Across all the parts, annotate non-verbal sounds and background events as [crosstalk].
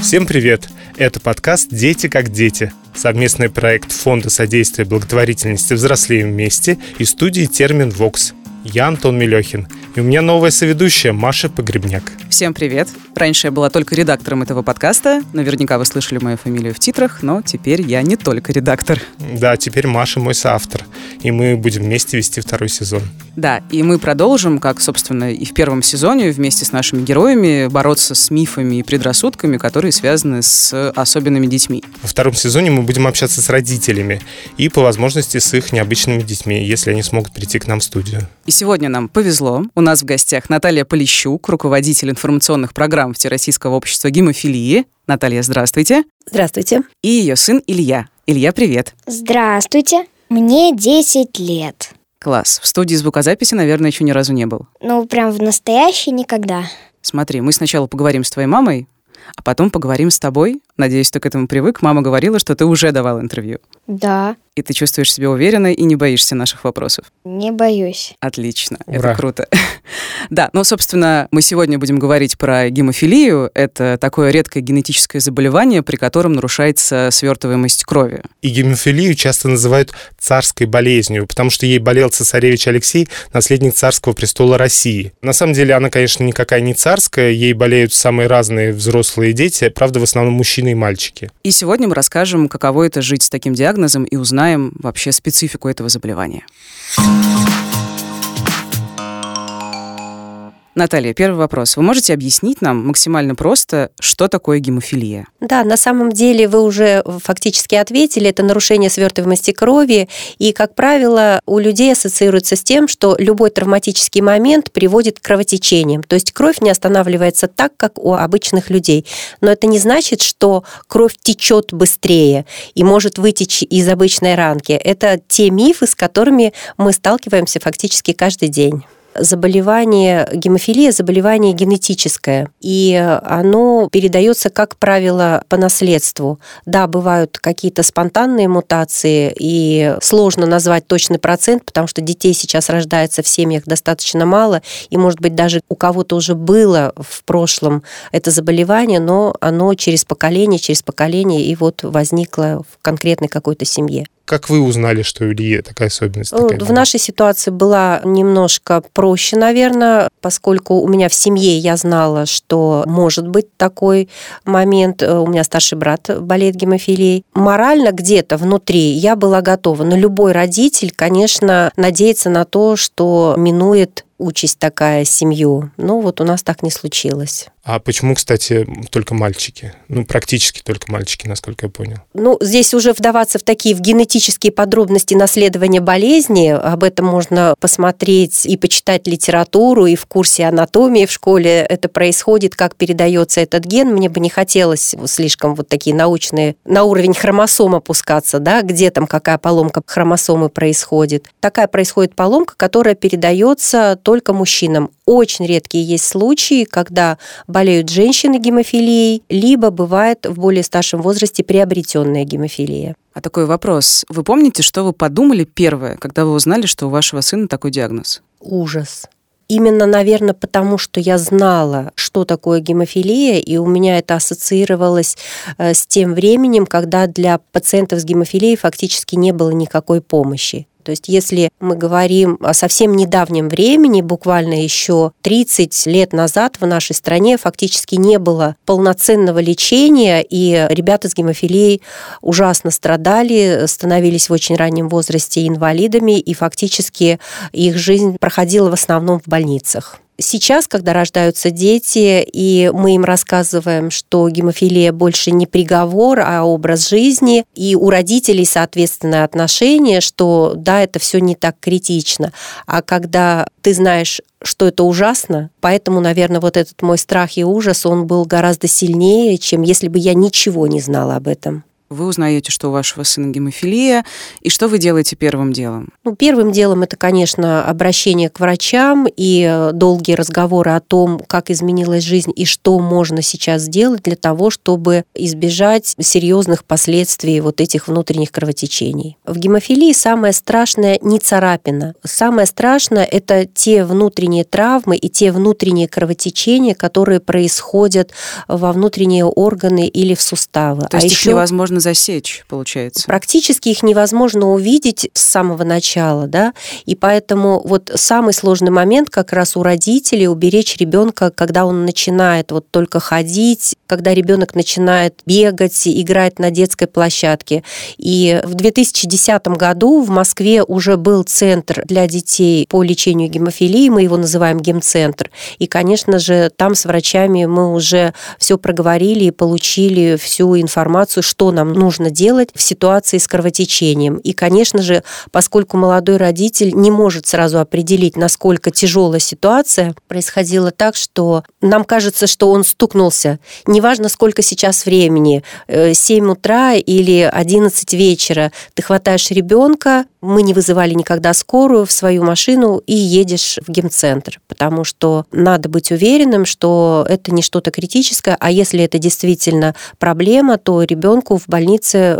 Всем привет! Это подкаст «Дети как дети». Совместный проект Фонда содействия благотворительности «Взрослеем вместе» и студии «Термин Вокс». Я Антон Мелехин, и у меня новая соведущая Маша Погребняк. Всем привет! Раньше я была только редактором этого подкаста. Наверняка вы слышали мою фамилию в титрах, но теперь я не только редактор. Да, теперь Маша мой соавтор, и мы будем вместе вести второй сезон. Да, и мы продолжим, как, собственно, и в первом сезоне, вместе с нашими героями бороться с мифами и предрассудками, которые связаны с особенными детьми. Во втором сезоне мы будем общаться с родителями и, по возможности, с их необычными детьми, если они смогут прийти к нам в студию. И сегодня нам повезло. У нас в гостях Наталья Полищук, руководитель информационных программ Всероссийского общества гемофилии. Наталья, здравствуйте. Здравствуйте. И ее сын Илья. Илья, привет. Здравствуйте. Мне 10 лет. Класс. В студии звукозаписи, наверное, еще ни разу не был. Ну, прям в настоящий никогда. Смотри, мы сначала поговорим с твоей мамой, а потом поговорим с тобой. Надеюсь, ты к этому привык. Мама говорила, что ты уже давал интервью. Да, И ты чувствуешь себя уверенно и не боишься наших вопросов. не боюсь. Отлично, Ура. это круто. [laughs] да, ну, собственно, мы сегодня будем говорить про гемофилию. Это такое редкое генетическое заболевание, при котором нарушается свертываемость крови. И гемофилию часто называют царской болезнью, потому что ей болел цесаревич Алексей, наследник царского престола России. На самом деле она, конечно, никакая не царская, ей болеют самые разные взрослые дети, правда, в основном мужчины и мальчики. И сегодня мы расскажем, каково это жить с таким диагнозом и узнаем вообще специфику этого заболевания. Наталья, первый вопрос. Вы можете объяснить нам максимально просто, что такое гемофилия? Да, на самом деле вы уже фактически ответили, это нарушение свертываемости крови, и, как правило, у людей ассоциируется с тем, что любой травматический момент приводит к кровотечениям, то есть кровь не останавливается так, как у обычных людей. Но это не значит, что кровь течет быстрее и может вытечь из обычной ранки. Это те мифы, с которыми мы сталкиваемся фактически каждый день. Заболевание гемофилия – заболевание генетическое, и оно передается, как правило, по наследству. Да, бывают какие-то спонтанные мутации, и сложно назвать точный процент, потому что детей сейчас рождается в семьях достаточно мало, и, может быть, даже у кого-то уже было в прошлом это заболевание, но оно через поколение, через поколение, и вот возникло в конкретной какой-то семье. Как вы узнали, что у Ильи такая особенность? Такая в нашей ситуации была немножко проще, наверное, поскольку у меня в семье я знала, что может быть такой момент. Э, У меня старший брат болеет гемофилией. Морально где-то внутри я была готова. Но любой родитель, конечно, надеется на то, что минует участь такая семью. Но вот у нас так не случилось. А почему, кстати, только мальчики? Ну, практически только мальчики, насколько я понял. Ну, здесь уже вдаваться в такие в генетические подробности наследования болезни, об этом можно посмотреть и почитать литературу, и в курсе анатомии в школе это происходит, как передается этот ген. Мне бы не хотелось слишком вот такие научные, на уровень хромосом опускаться, да, где там какая поломка хромосомы происходит. Такая происходит поломка, которая передается только мужчинам. Очень редкие есть случаи, когда болеют женщины гемофилией, либо бывает в более старшем возрасте приобретенная гемофилия. А такой вопрос. Вы помните, что вы подумали первое, когда вы узнали, что у вашего сына такой диагноз? Ужас. Именно, наверное, потому что я знала, что такое гемофилия, и у меня это ассоциировалось э, с тем временем, когда для пациентов с гемофилией фактически не было никакой помощи. То есть если мы говорим о совсем недавнем времени, буквально еще 30 лет назад в нашей стране фактически не было полноценного лечения, и ребята с гемофилией ужасно страдали, становились в очень раннем возрасте инвалидами, и фактически их жизнь проходила в основном в больницах. Сейчас, когда рождаются дети, и мы им рассказываем, что гемофилия больше не приговор, а образ жизни, и у родителей соответственное отношение, что да, это все не так критично. А когда ты знаешь, что это ужасно, поэтому, наверное, вот этот мой страх и ужас, он был гораздо сильнее, чем если бы я ничего не знала об этом. Вы узнаете, что у вашего сына гемофилия, и что вы делаете первым делом? Ну, первым делом это, конечно, обращение к врачам и э, долгие разговоры о том, как изменилась жизнь и что можно сейчас сделать для того, чтобы избежать серьезных последствий вот этих внутренних кровотечений. В гемофилии самое страшное не царапина. Самое страшное – это те внутренние травмы и те внутренние кровотечения, которые происходят во внутренние органы или в суставы. То а есть еще... их невозможно засечь, получается. Практически их невозможно увидеть с самого начала, да, и поэтому вот самый сложный момент как раз у родителей уберечь ребенка, когда он начинает вот только ходить, когда ребенок начинает бегать, играть на детской площадке. И в 2010 году в Москве уже был центр для детей по лечению гемофилии, мы его называем гемцентр. И, конечно же, там с врачами мы уже все проговорили и получили всю информацию, что нам нужно делать в ситуации с кровотечением. И, конечно же, поскольку молодой родитель не может сразу определить, насколько тяжелая ситуация, происходило так, что нам кажется, что он стукнулся. Неважно, сколько сейчас времени, 7 э, утра или 11 вечера, ты хватаешь ребенка, мы не вызывали никогда скорую в свою машину и едешь в гемцентр, потому что надо быть уверенным, что это не что-то критическое, а если это действительно проблема, то ребенку в больнице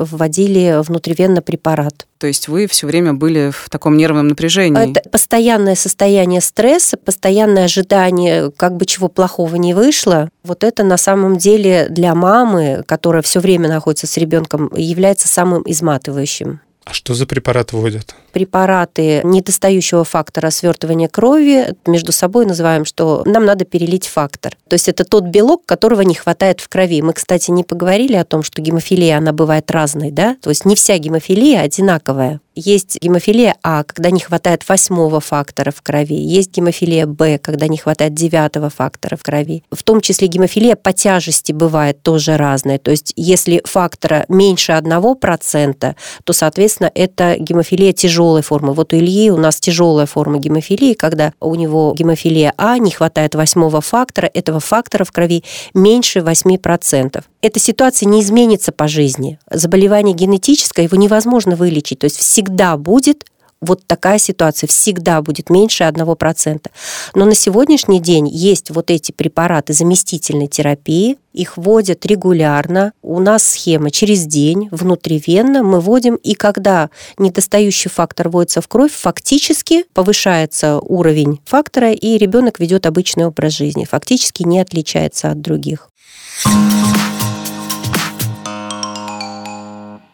вводили внутривенно препарат. То есть вы все время были в таком нервном напряжении? Это постоянное состояние стресса, постоянное ожидание, как бы чего плохого не вышло. Вот это на самом деле для мамы, которая все время находится с ребенком, является самым изматывающим. А что за препарат вводят? Препараты недостающего фактора свертывания крови между собой называем, что нам надо перелить фактор. То есть это тот белок, которого не хватает в крови. Мы, кстати, не поговорили о том, что гемофилия, она бывает разной, да? То есть не вся гемофилия одинаковая. Есть гемофилия А, когда не хватает восьмого фактора в крови. Есть гемофилия Б, когда не хватает девятого фактора в крови. В том числе гемофилия по тяжести бывает тоже разная. То есть если фактора меньше одного процента, то, соответственно, это гемофилия тяжелой формы. Вот у Ильи у нас тяжелая форма гемофилии, когда у него гемофилия А, не хватает восьмого фактора, этого фактора в крови меньше 8%. Эта ситуация не изменится по жизни. Заболевание генетическое, его невозможно вылечить. То есть всегда будет вот такая ситуация всегда будет меньше 1%. Но на сегодняшний день есть вот эти препараты заместительной терапии, их вводят регулярно. У нас схема через день, внутривенно мы вводим, и когда недостающий фактор вводится в кровь, фактически повышается уровень фактора, и ребенок ведет обычный образ жизни, фактически не отличается от других.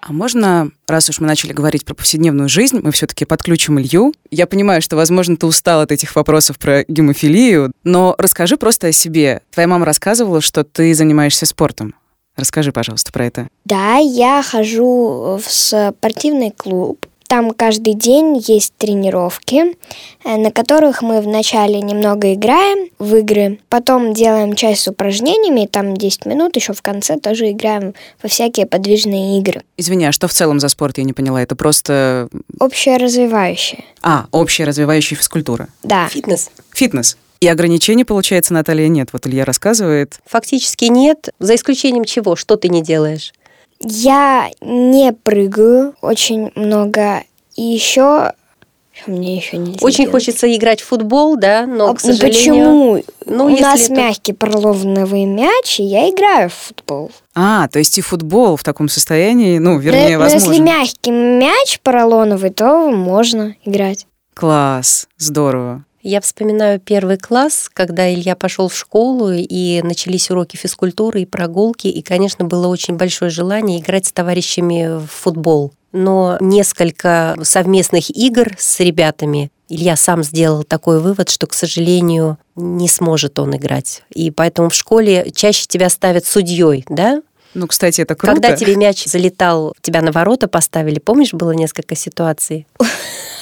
А можно, раз уж мы начали говорить про повседневную жизнь, мы все-таки подключим Илью. Я понимаю, что, возможно, ты устал от этих вопросов про гемофилию, но расскажи просто о себе. Твоя мама рассказывала, что ты занимаешься спортом. Расскажи, пожалуйста, про это. Да, я хожу в спортивный клуб. Там каждый день есть тренировки, э, на которых мы вначале немного играем в игры, потом делаем часть с упражнениями, там 10 минут, еще в конце тоже играем во всякие подвижные игры. Извини, а что в целом за спорт, я не поняла? Это просто... Общее развивающее. А, общая развивающая физкультура. Да. Фитнес. Фитнес. И ограничений, получается, Наталья, нет. Вот Илья рассказывает. Фактически нет, за исключением чего? Что ты не делаешь? Я не прыгаю очень много. И еще мне еще нельзя. Очень делать. хочется играть в футбол, да, но, а, к сожалению... Почему? Ну, У нас это... мягкий поролоновый мяч, и я играю в футбол. А, то есть и футбол в таком состоянии, ну, вернее, но, возможно. Но если мягкий мяч поролоновый, то можно играть. Класс, здорово. Я вспоминаю первый класс, когда Илья пошел в школу, и начались уроки физкультуры и прогулки, и, конечно, было очень большое желание играть с товарищами в футбол. Но несколько совместных игр с ребятами Илья сам сделал такой вывод, что, к сожалению, не сможет он играть. И поэтому в школе чаще тебя ставят судьей, да? Ну, кстати, это круто. Когда тебе мяч залетал, тебя на ворота поставили, помнишь, было несколько ситуаций? [laughs]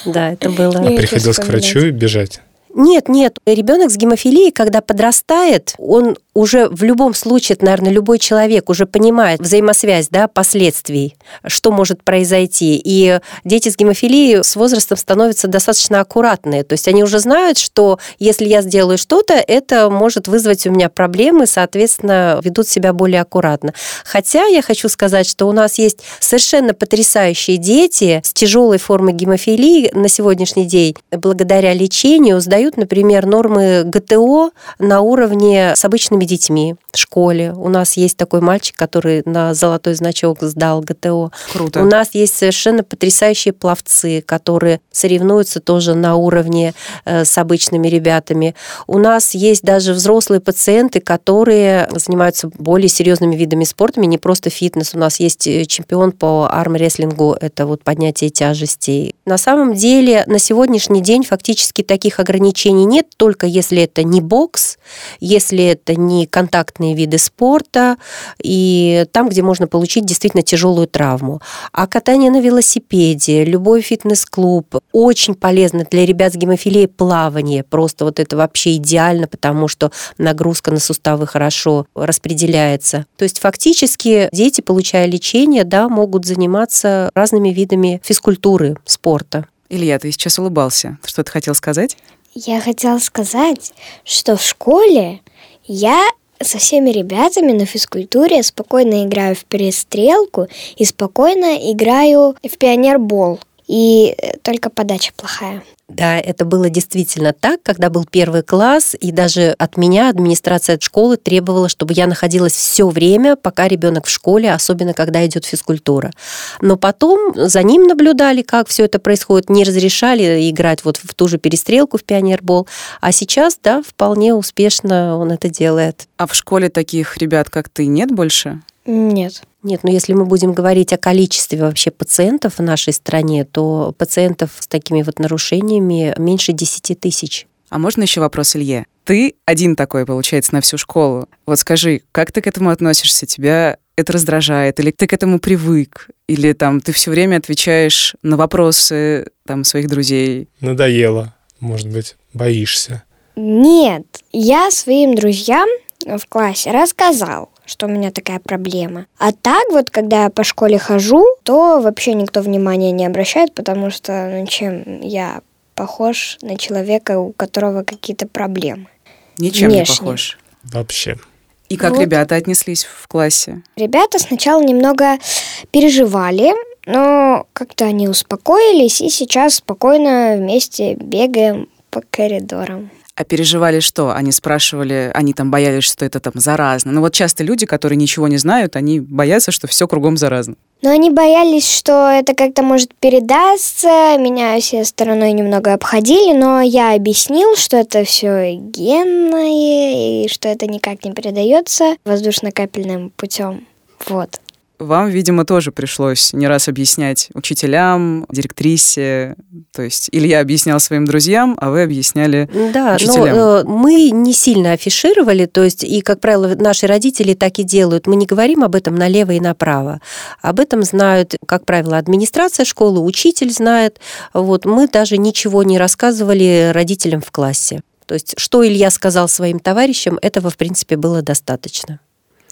Да, это было. Приходилось к врачу и бежать. Нет, нет, ребенок с гемофилией, когда подрастает, он уже в любом случае, наверное, любой человек уже понимает взаимосвязь, да, последствий, что может произойти. И дети с гемофилией с возрастом становятся достаточно аккуратные. То есть они уже знают, что если я сделаю что-то, это может вызвать у меня проблемы, соответственно, ведут себя более аккуратно. Хотя я хочу сказать, что у нас есть совершенно потрясающие дети с тяжелой формой гемофилии на сегодняшний день, благодаря лечению, сдают, например, нормы ГТО на уровне с обычными детьми в школе. У нас есть такой мальчик, который на золотой значок сдал ГТО. Круто. У нас есть совершенно потрясающие пловцы, которые соревнуются тоже на уровне э, с обычными ребятами. У нас есть даже взрослые пациенты, которые занимаются более серьезными видами спорта, не просто фитнес. У нас есть э, чемпион по армрестлингу, это вот поднятие тяжестей. На самом деле на сегодняшний день фактически таких ограничений нет, только если это не бокс, если это не контактные виды спорта, и там, где можно получить действительно тяжелую травму. А катание на велосипеде, любой фитнес-клуб, очень полезно для ребят с гемофилией плавание. Просто вот это вообще идеально, потому что нагрузка на суставы хорошо распределяется. То есть фактически дети, получая лечение, да, могут заниматься разными видами физкультуры, спорта. Илья, ты сейчас улыбался. Что ты хотел сказать? Я хотела сказать, что в школе я со всеми ребятами на физкультуре спокойно играю в перестрелку и спокойно играю в пионербол. И э, только подача плохая. Да, это было действительно так, когда был первый класс, и даже от меня администрация школы требовала, чтобы я находилась все время, пока ребенок в школе, особенно когда идет физкультура. Но потом за ним наблюдали, как все это происходит, не разрешали играть вот в ту же перестрелку в пионербол, а сейчас, да, вполне успешно он это делает. А в школе таких ребят, как ты, нет больше? Нет. Нет, но если мы будем говорить о количестве вообще пациентов в нашей стране, то пациентов с такими вот нарушениями меньше 10 тысяч. А можно еще вопрос, Илье? Ты один такой, получается, на всю школу. Вот скажи, как ты к этому относишься? Тебя это раздражает? Или ты к этому привык? Или там ты все время отвечаешь на вопросы там своих друзей? Надоело, может быть, боишься. Нет, я своим друзьям в классе рассказал, что у меня такая проблема. А так вот, когда я по школе хожу, то вообще никто внимания не обращает, потому что ну, чем я похож на человека, у которого какие-то проблемы. Ничем не Внешне. похож. Вообще. И как Вот. ребята отнеслись в классе? Ребята сначала немного переживали, но как-то они успокоились, и сейчас спокойно вместе бегаем по коридорам. А переживали что? Они спрашивали, они там боялись, что это там заразно. Ну вот часто люди, которые ничего не знают, они боятся, что все кругом заразно. Но они боялись, что это как-то может передаться. Меня все стороной немного обходили, но я объяснил, что это все генное и что это никак не передается воздушно-капельным путем. Вот. Вам, видимо, тоже пришлось не раз объяснять учителям, директрисе. То есть Илья объяснял своим друзьям, а вы объясняли Да, учителям. но э, мы не сильно афишировали, то есть, и, как правило, наши родители так и делают. Мы не говорим об этом налево и направо. Об этом знают, как правило, администрация школы, учитель знает. Вот мы даже ничего не рассказывали родителям в классе. То есть, что Илья сказал своим товарищам, этого, в принципе, было достаточно.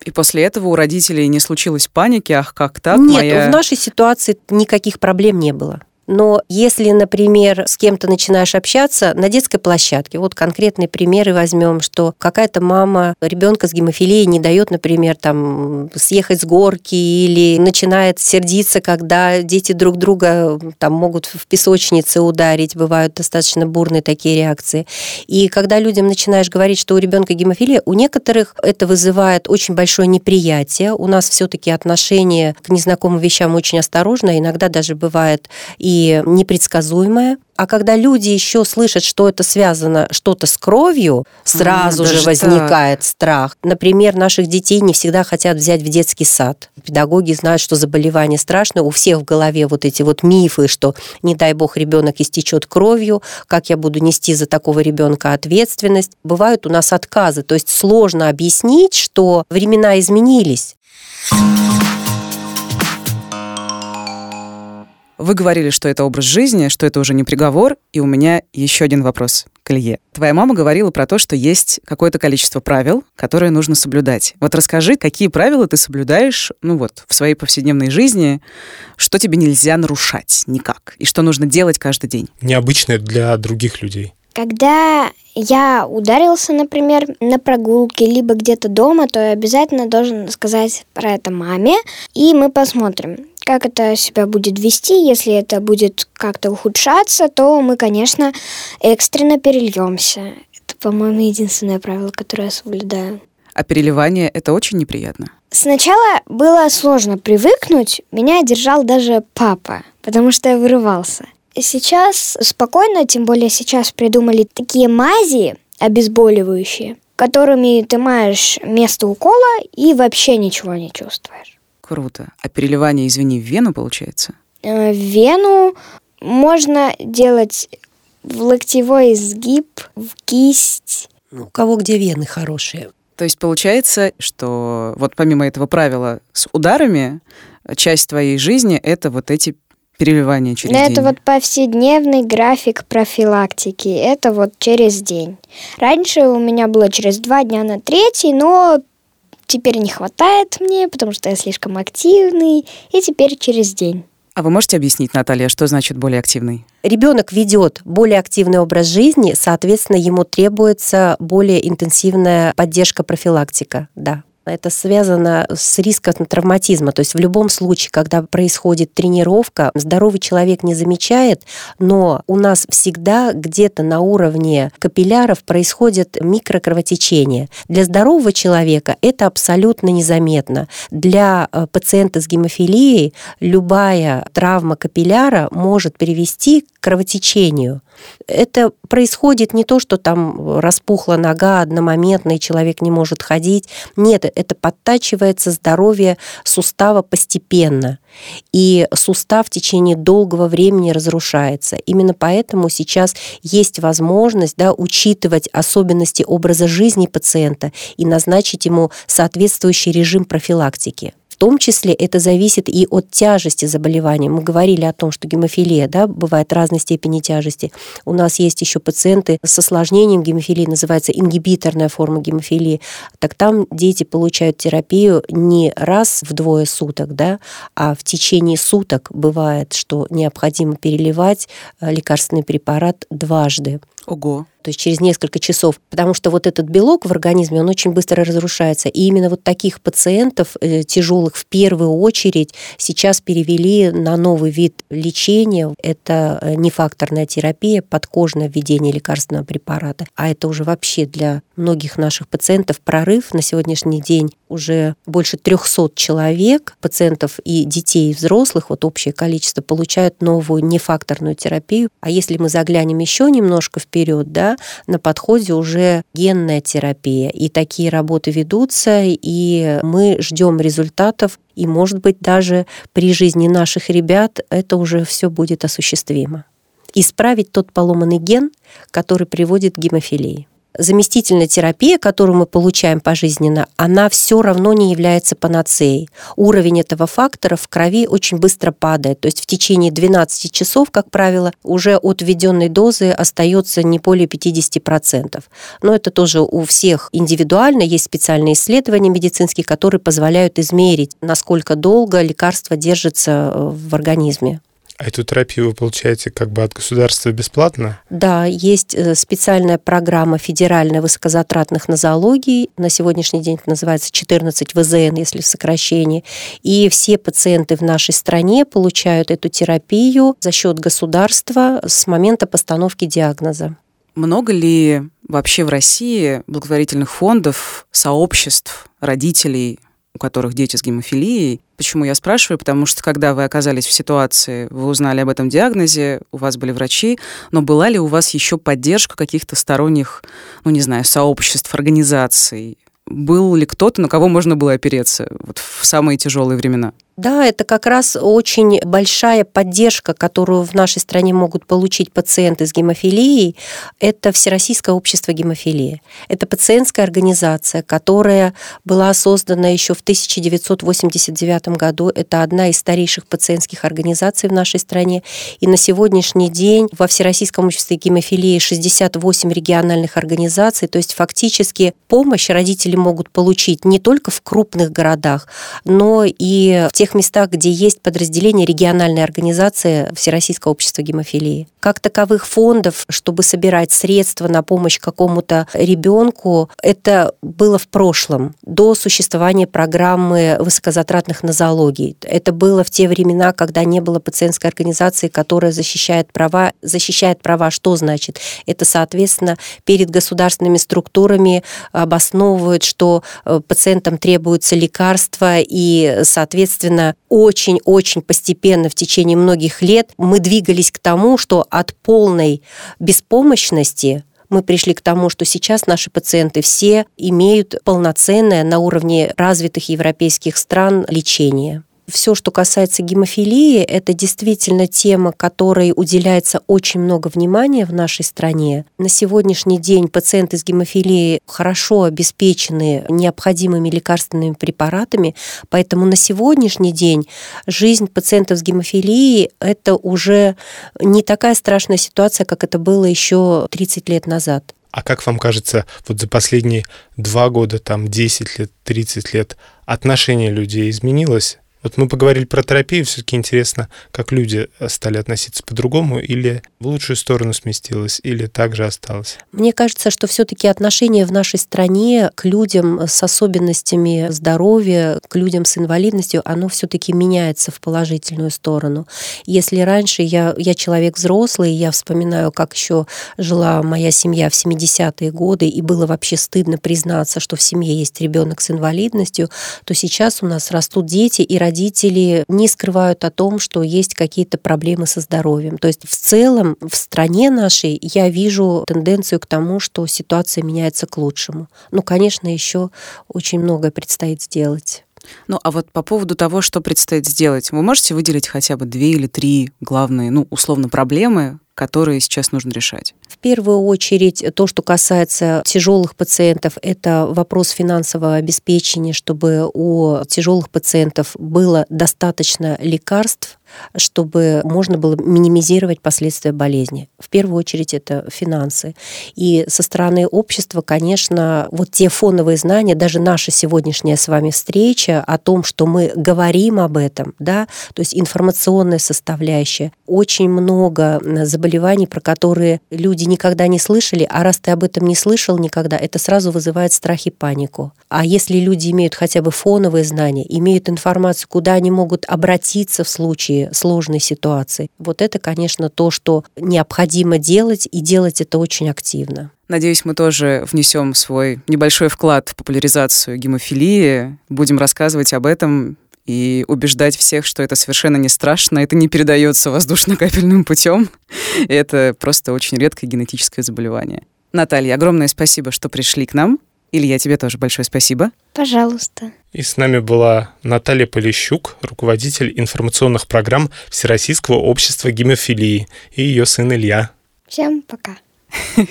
И после этого у родителей не случилось паники, ах, как так, Нет, моя... в нашей ситуации никаких проблем не было. Но если, например, с кем-то начинаешь общаться на детской площадке, вот конкретные примеры возьмем, что какая-то мама ребенка с гемофилией не дает, например, там съехать с горки или начинает сердиться, когда дети друг друга там могут в песочнице ударить, бывают достаточно бурные такие реакции. И когда людям начинаешь говорить, что у ребенка гемофилия, у некоторых это вызывает очень большое неприятие. У нас все-таки отношение к незнакомым вещам очень осторожно, иногда даже бывает и непредсказуемое. А когда люди еще слышат, что это связано что-то с кровью, сразу же даже возникает страх. Например, наших детей не всегда хотят взять в детский сад. Педагоги знают, что заболевание страшное. У всех в голове вот эти вот мифы, что не дай бог ребенок истечет кровью, как я буду нести за такого ребенка ответственность. Бывают у нас отказы. То есть сложно объяснить, что времена изменились. Вы говорили, что это образ жизни, что это уже не приговор, и у меня еще один вопрос к Илье. Твоя мама говорила про то, что есть какое-то количество правил, которые нужно соблюдать. Вот расскажи, какие правила ты соблюдаешь, ну вот, в своей повседневной жизни, что тебе нельзя нарушать никак, и что нужно делать каждый день. Необычное для других людей. Когда я ударился, например, на прогулке, либо где-то дома, то я обязательно должен сказать про это маме, и мы посмотрим, как это себя будет вести. Если это будет как-то ухудшаться, то мы, конечно, экстренно перельемся. Это, по-моему, единственное правило, которое я соблюдаю. А переливание — это очень неприятно. Сначала было сложно привыкнуть. Меня держал даже папа, потому что я вырывался. Сейчас спокойно, тем более сейчас придумали такие мази обезболивающие, которыми ты маешь место укола и вообще ничего не чувствуешь. Круто. А переливание, извини, в вену получается? Э, В вену можно делать в локтевой изгиб, в кисть. Ну, у кого где вены хорошие. То есть получается, что вот помимо этого правила с ударами, часть твоей жизни — это вот эти переливания через Но день. это вот повседневный график профилактики. Это вот через день. Раньше у меня было через два дня на третий, но теперь не хватает мне, потому что я слишком активный, и теперь через день. А вы можете объяснить, Наталья, что значит более активный? Ребенок ведет более активный образ жизни, соответственно, ему требуется более интенсивная поддержка профилактика, да. Это связано с риском травматизма. То есть в любом случае, когда происходит тренировка, здоровый человек не замечает, но у нас всегда где-то на уровне капилляров происходит микрокровотечение. Для здорового человека это абсолютно незаметно. Для э, пациента с гемофилией любая травма капилляра может привести к кровотечению. Это происходит не то, что там распухла нога одномоментно, и человек не может ходить. Нет, это подтачивается здоровье сустава постепенно. И сустав в течение долгого времени разрушается. Именно поэтому сейчас есть возможность да, учитывать особенности образа жизни пациента и назначить ему соответствующий режим профилактики. Том числе это зависит и от тяжести заболевания. Мы говорили о том, что гемофилия, да, бывает разной степени тяжести. У нас есть еще пациенты с осложнением гемофилии, называется ингибиторная форма гемофилии. Так там дети получают терапию не раз в двое суток, да, а в течение суток бывает, что необходимо переливать э, лекарственный препарат дважды. Ого. То есть через несколько часов, потому что вот этот белок в организме, он очень быстро разрушается. И именно вот таких пациентов э, тяжелых в первую очередь сейчас перевели на новый вид лечения. Это э, нефакторная терапия, подкожное введение лекарственного препарата. А это уже вообще для многих наших пациентов прорыв. На сегодняшний день уже больше 300 человек, пациентов и детей, и взрослых, вот общее количество, получают новую нефакторную терапию. А если мы заглянем еще немножко вперед, да, на подходе уже генная терапия. И такие работы ведутся, и мы ждем результатов. И, может быть, даже при жизни наших ребят это уже все будет осуществимо. Исправить тот поломанный ген, который приводит к гемофилии заместительная терапия, которую мы получаем пожизненно, она все равно не является панацеей. Уровень этого фактора в крови очень быстро падает. То есть в течение 12 часов, как правило, уже от введенной дозы остается не более 50%. Но это тоже у всех индивидуально. Есть специальные исследования медицинские, которые позволяют измерить, насколько долго лекарство держится в организме. А эту терапию вы получаете как бы от государства бесплатно? Да, есть э, специальная программа федеральная высокозатратных нозологий. На сегодняшний день это называется 14 ВЗН, если в сокращении. И все пациенты в нашей стране получают эту терапию за счет государства с момента постановки диагноза. Много ли вообще в России благотворительных фондов, сообществ, родителей, у которых дети с гемофилией. Почему я спрашиваю? Потому что когда вы оказались в ситуации, вы узнали об этом диагнозе, у вас были врачи, но была ли у вас еще поддержка каких-то сторонних, ну не знаю, сообществ, организаций? Был ли кто-то, на кого можно было опереться вот в самые тяжелые времена? Да, это как раз очень большая поддержка, которую в нашей стране могут получить пациенты с гемофилией. Это Всероссийское общество гемофилии. Это пациентская организация, которая была создана еще в 1989 году. Это одна из старейших пациентских организаций в нашей стране. И на сегодняшний день во Всероссийском обществе гемофилии 68 региональных организаций. То есть фактически помощь родители могут получить не только в крупных городах, но и в тех местах, где есть подразделения региональной организации Всероссийского общества гемофилии. Как таковых фондов, чтобы собирать средства на помощь какому-то ребенку, это было в прошлом, до существования программы высокозатратных нозологий. Это было в те времена, когда не было пациентской организации, которая защищает права. Защищает права что значит? Это, соответственно, перед государственными структурами обосновывают, что э, пациентам требуются лекарства, и, соответственно, очень-очень постепенно в течение многих лет мы двигались к тому, что от полной беспомощности мы пришли к тому, что сейчас наши пациенты все имеют полноценное на уровне развитых европейских стран лечение все, что касается гемофилии, это действительно тема, которой уделяется очень много внимания в нашей стране. На сегодняшний день пациенты с гемофилией хорошо обеспечены необходимыми лекарственными препаратами, поэтому на сегодняшний день жизнь пациентов с гемофилией – это уже не такая страшная ситуация, как это было еще 30 лет назад. А как вам кажется, вот за последние два года, там 10 лет, 30 лет отношение людей изменилось? Вот мы поговорили про терапию, все-таки интересно, как люди стали относиться по-другому, или в лучшую сторону сместилось, или также осталось? Мне кажется, что все-таки отношение в нашей стране к людям с особенностями здоровья, к людям с инвалидностью, оно все-таки меняется в положительную сторону. Если раньше я, я человек взрослый, я вспоминаю, как еще жила моя семья в 70-е годы, и было вообще стыдно признаться, что в семье есть ребенок с инвалидностью, то сейчас у нас растут дети, и родители не скрывают о том, что есть какие-то проблемы со здоровьем. То есть в целом в стране нашей я вижу тенденцию к тому, что ситуация меняется к лучшему. Ну, конечно, еще очень многое предстоит сделать. Ну, а вот по поводу того, что предстоит сделать, вы можете выделить хотя бы две или три главные, ну, условно, проблемы, которые сейчас нужно решать? В первую очередь, то, что касается тяжелых пациентов, это вопрос финансового обеспечения, чтобы у тяжелых пациентов было достаточно лекарств, чтобы можно было минимизировать последствия болезни. В первую очередь это финансы. И со стороны общества, конечно, вот те фоновые знания, даже наша сегодняшняя с вами встреча о том, что мы говорим об этом, да, то есть информационная составляющая, очень много заболеваний, про которые люди никогда не слышали, а раз ты об этом не слышал никогда, это сразу вызывает страх и панику. А если люди имеют хотя бы фоновые знания, имеют информацию, куда они могут обратиться в случае сложной ситуации. Вот это, конечно, то, что необходимо делать, и делать это очень активно. Надеюсь, мы тоже внесем свой небольшой вклад в популяризацию гемофилии, будем рассказывать об этом и убеждать всех, что это совершенно не страшно, это не передается воздушно-капельным путем. [laughs] Это просто очень редкое генетическое заболевание. Наталья, огромное спасибо, что пришли к нам. Илья, тебе тоже большое спасибо. Пожалуйста. И с нами была Наталья Полищук, руководитель информационных программ Всероссийского общества гемофилии, и ее сын Илья. Всем пока. [laughs]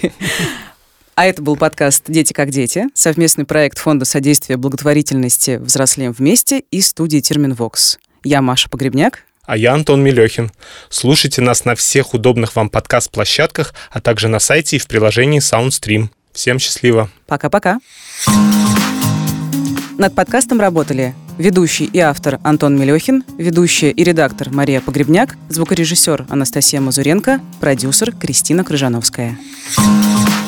А это был подкаст «Дети как дети», совместный проект Фонда содействия благотворительности «Взрослеем вместе» и студии «Терминвокс». Я Маша Погребняк. А я Антон Мелехин. Слушайте нас на всех удобных вам подкаст-площадках, а также на сайте и в приложении SoundStream. Всем счастливо. Пока-пока. Над подкастом работали ведущий и автор Антон Мелехин, ведущая и редактор Мария Погребняк, звукорежиссер Анастасия Мазуренко, продюсер Кристина Крыжановская. Thank